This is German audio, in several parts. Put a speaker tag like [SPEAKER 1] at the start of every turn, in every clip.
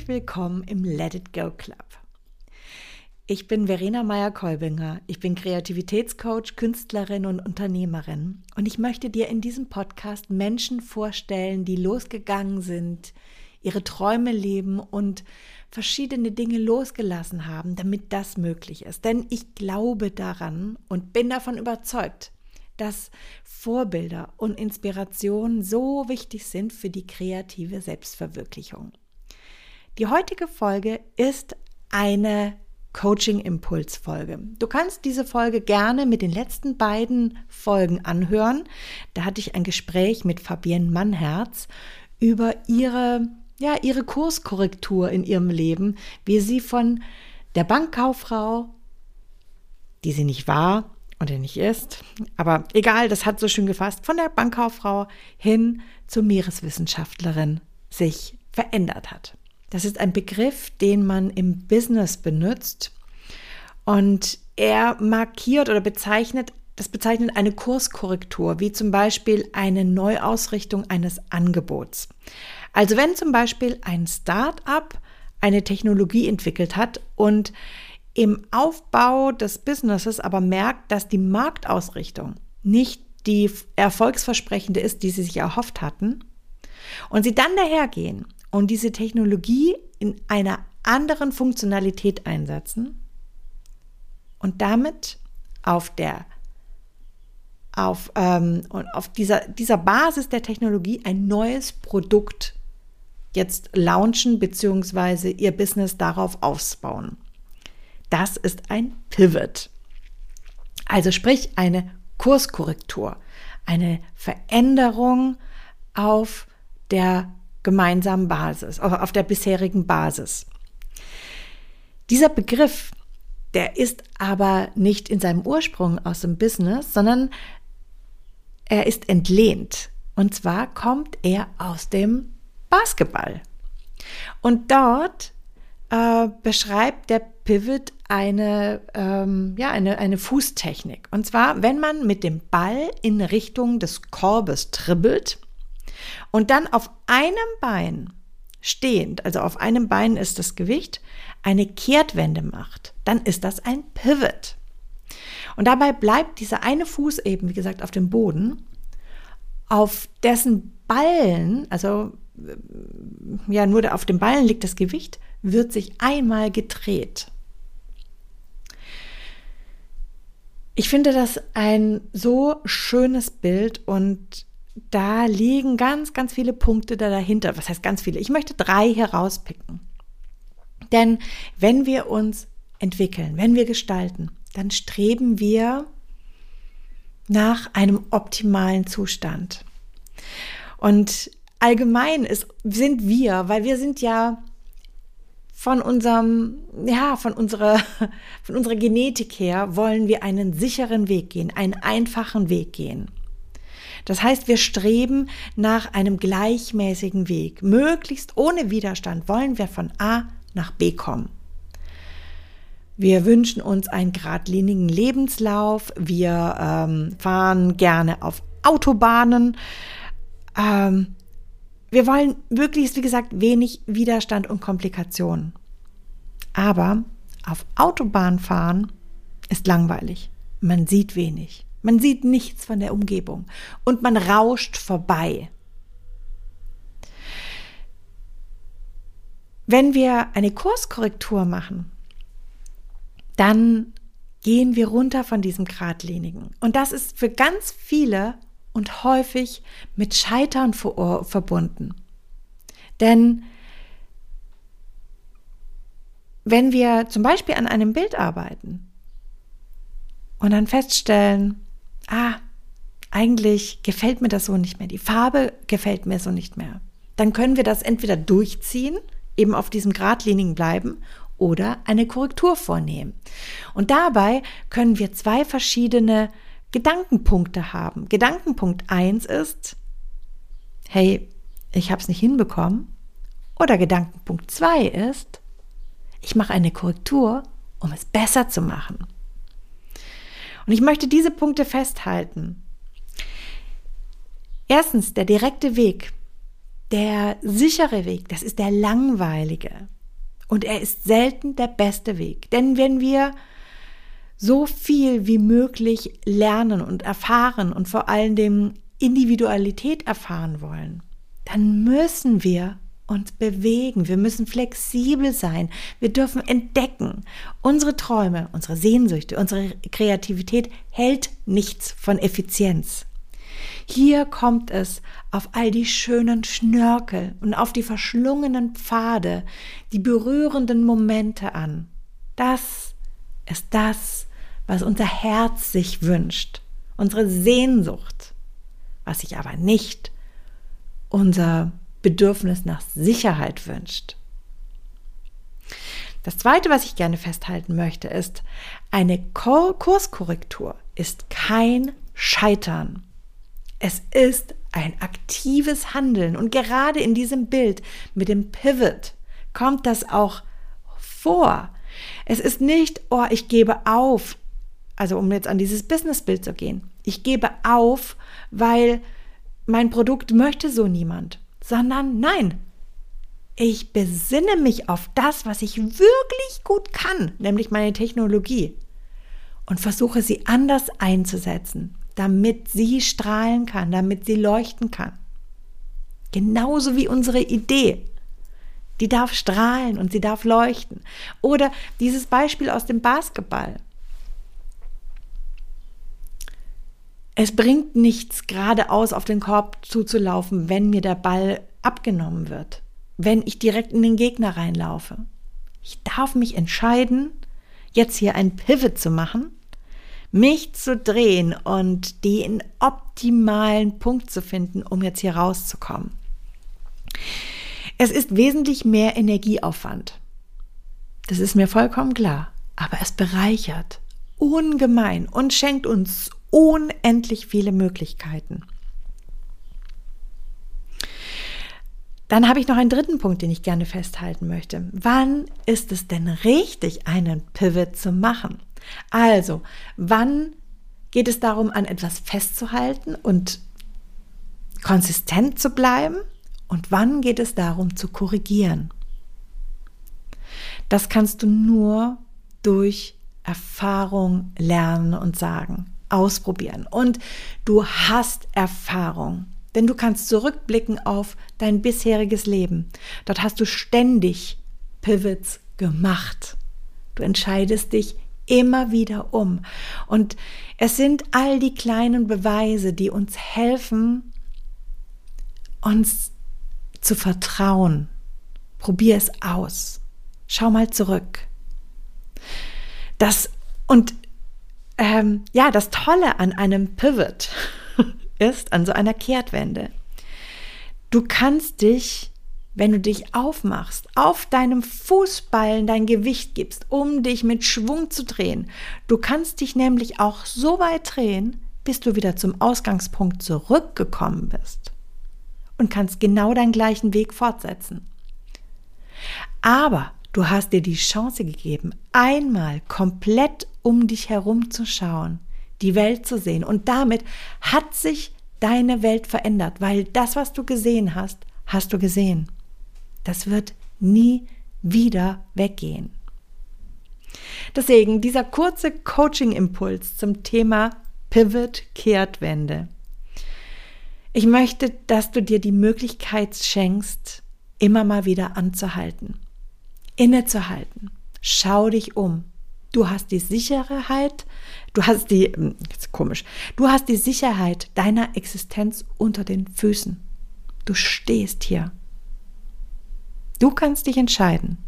[SPEAKER 1] Herzlich willkommen im Let It Go Club. Ich bin Verena Meyer-Kolbinger. Ich bin Kreativitätscoach, Künstlerin und Unternehmerin. Und ich möchte dir in diesem Podcast Menschen vorstellen, die losgegangen sind, ihre Träume leben und verschiedene Dinge losgelassen haben, damit das möglich ist. Denn ich glaube daran und bin davon überzeugt, dass Vorbilder und Inspirationen so wichtig sind für die kreative Selbstverwirklichung. Die heutige Folge ist eine Coaching-Impuls-Folge. Du kannst diese Folge gerne mit den letzten beiden Folgen anhören. Da hatte ich ein Gespräch mit Fabienne Mannherz über ihre, ja, ihre Kurskorrektur in ihrem Leben, wie sie von der Bankkauffrau, die sie nicht war oder nicht ist, aber egal, das hat so schön gefasst, von der Bankkauffrau hin zur Meereswissenschaftlerin sich verändert hat. Das ist ein Begriff, den man im Business benutzt. Und er markiert oder bezeichnet, das bezeichnet eine Kurskorrektur, wie zum Beispiel eine Neuausrichtung eines Angebots. Also wenn zum Beispiel ein Start-up eine Technologie entwickelt hat und im Aufbau des Businesses aber merkt, dass die Marktausrichtung nicht die erfolgsversprechende ist, die sie sich erhofft hatten, und sie dann dahergehen und diese Technologie in einer anderen Funktionalität einsetzen und damit auf der auf, ähm, auf dieser, dieser Basis der Technologie ein neues Produkt jetzt launchen bzw. ihr Business darauf ausbauen. Das ist ein Pivot. Also sprich eine Kurskorrektur, eine Veränderung auf der gemeinsamen Basis, auf der bisherigen Basis. Dieser Begriff, der ist aber nicht in seinem Ursprung aus dem Business, sondern er ist entlehnt. Und zwar kommt er aus dem Basketball. Und dort äh, beschreibt der Pivot eine, ähm, ja, eine, eine Fußtechnik. Und zwar, wenn man mit dem Ball in Richtung des Korbes dribbelt, und dann auf einem Bein stehend, also auf einem Bein ist das Gewicht, eine Kehrtwende macht, dann ist das ein Pivot. Und dabei bleibt dieser eine Fuß eben, wie gesagt, auf dem Boden, auf dessen Ballen, also äh, ja, nur auf dem Ballen liegt das Gewicht, wird sich einmal gedreht. Ich finde das ein so schönes Bild und da liegen ganz, ganz viele Punkte da dahinter. Was heißt ganz viele? Ich möchte drei herauspicken. Denn wenn wir uns entwickeln, wenn wir gestalten, dann streben wir nach einem optimalen Zustand. Und allgemein ist, sind wir, weil wir sind ja von unserem, ja, von unserer, von unserer Genetik her wollen wir einen sicheren Weg gehen, einen einfachen Weg gehen. Das heißt, wir streben nach einem gleichmäßigen Weg. Möglichst ohne Widerstand wollen wir von A nach B kommen. Wir wünschen uns einen geradlinigen Lebenslauf. Wir ähm, fahren gerne auf Autobahnen. Ähm, wir wollen möglichst, wie gesagt, wenig Widerstand und Komplikationen. Aber auf Autobahn fahren ist langweilig. Man sieht wenig. Man sieht nichts von der Umgebung und man rauscht vorbei. Wenn wir eine Kurskorrektur machen, dann gehen wir runter von diesem Gradlinigen. Und das ist für ganz viele und häufig mit Scheitern verbunden. Denn wenn wir zum Beispiel an einem Bild arbeiten und dann feststellen, ah, eigentlich gefällt mir das so nicht mehr, die Farbe gefällt mir so nicht mehr, dann können wir das entweder durchziehen, eben auf diesem Gradlinigen bleiben oder eine Korrektur vornehmen. Und dabei können wir zwei verschiedene Gedankenpunkte haben. Gedankenpunkt 1 ist, hey, ich habe es nicht hinbekommen. Oder Gedankenpunkt 2 ist, ich mache eine Korrektur, um es besser zu machen. Und ich möchte diese Punkte festhalten. Erstens, der direkte Weg. der sichere Weg, das ist der langweilige. Und er ist selten der beste Weg. Denn wenn wir so viel wie möglich lernen und erfahren und vor allen Dingen Individualität erfahren wollen, dann müssen wir uns bewegen, wir müssen flexibel sein, wir dürfen entdecken. Unsere Träume, unsere Sehnsüchte, unsere Kreativität hält nichts von Effizienz. Hier kommt es auf all die schönen Schnörkel und auf die verschlungenen Pfade, die berührenden Momente an. Das ist das, was unser Herz sich wünscht, unsere Sehnsucht, was sich aber nicht unser Bedürfnis nach Sicherheit wünscht. Das Zweite, was ich gerne festhalten möchte, ist, eine Kurskorrektur ist kein Scheitern. Es ist ein aktives Handeln. Und gerade in diesem Bild mit dem Pivot kommt das auch vor. Es ist nicht, oh, ich gebe auf. Also um jetzt an dieses Businessbild zu gehen. Ich gebe auf, weil mein Produkt möchte so niemand. Sondern nein, ich besinne mich auf das, was ich wirklich gut kann, nämlich meine Technologie. Und versuche sie anders einzusetzen damit sie strahlen kann, damit sie leuchten kann. Genauso wie unsere Idee. Die darf strahlen und sie darf leuchten. Oder dieses Beispiel aus dem Basketball. Es bringt nichts, geradeaus auf den Korb zuzulaufen, wenn mir der Ball abgenommen wird, wenn ich direkt in den Gegner reinlaufe. Ich darf mich entscheiden, jetzt hier ein Pivot zu machen mich zu drehen und den optimalen Punkt zu finden, um jetzt hier rauszukommen. Es ist wesentlich mehr Energieaufwand. Das ist mir vollkommen klar. Aber es bereichert ungemein und schenkt uns unendlich viele Möglichkeiten. Dann habe ich noch einen dritten Punkt, den ich gerne festhalten möchte. Wann ist es denn richtig, einen Pivot zu machen? Also, wann geht es darum, an etwas festzuhalten und konsistent zu bleiben? Und wann geht es darum, zu korrigieren? Das kannst du nur durch Erfahrung lernen und sagen, ausprobieren. Und du hast Erfahrung, denn du kannst zurückblicken auf dein bisheriges Leben. Dort hast du ständig Pivots gemacht. Du entscheidest dich immer wieder um. Und es sind all die kleinen Beweise, die uns helfen, uns zu vertrauen. Probier es aus. Schau mal zurück. Das und ähm, ja, das Tolle an einem Pivot ist, an so einer Kehrtwende. Du kannst dich wenn du dich aufmachst, auf deinem Fußballen dein Gewicht gibst, um dich mit Schwung zu drehen. Du kannst dich nämlich auch so weit drehen, bis du wieder zum Ausgangspunkt zurückgekommen bist und kannst genau deinen gleichen Weg fortsetzen. Aber du hast dir die Chance gegeben, einmal komplett um dich herum zu schauen, die Welt zu sehen und damit hat sich deine Welt verändert, weil das, was du gesehen hast, hast du gesehen. Das wird nie wieder weggehen. Deswegen dieser kurze Coaching-Impuls zum Thema Pivot Kehrtwende. Ich möchte, dass du dir die Möglichkeit schenkst, immer mal wieder anzuhalten, innezuhalten. Schau dich um. Du hast die Sicherheit, du hast die, hm, jetzt komisch, du hast die Sicherheit deiner Existenz unter den Füßen. Du stehst hier Du kannst dich entscheiden,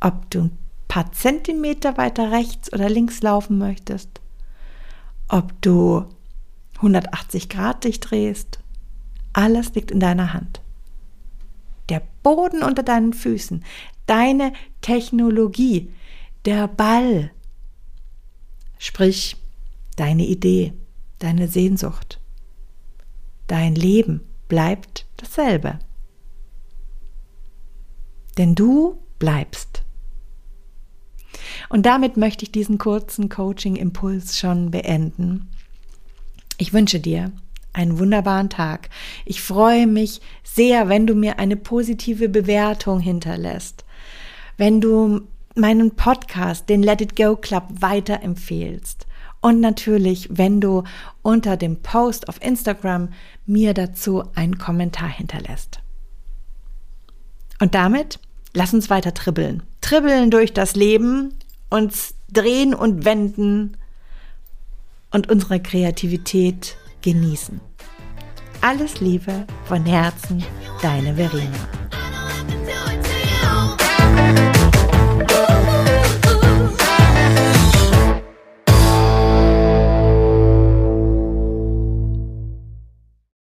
[SPEAKER 1] ob du ein paar Zentimeter weiter rechts oder links laufen möchtest, ob du 180 Grad dich drehst. Alles liegt in deiner Hand. Der Boden unter deinen Füßen, deine Technologie, der Ball, sprich deine Idee, deine Sehnsucht, dein Leben bleibt dasselbe. Denn du bleibst. Und damit möchte ich diesen kurzen Coaching-Impuls schon beenden. Ich wünsche dir einen wunderbaren Tag. Ich freue mich sehr, wenn du mir eine positive Bewertung hinterlässt, wenn du meinen Podcast, den Let It Go Club, weiterempfehlst. Und natürlich, wenn du unter dem Post auf Instagram mir dazu einen Kommentar hinterlässt. Und damit lass uns weiter tribbeln. Tribbeln durch das Leben, uns drehen und wenden und unsere Kreativität genießen. Alles Liebe von Herzen, deine Verena.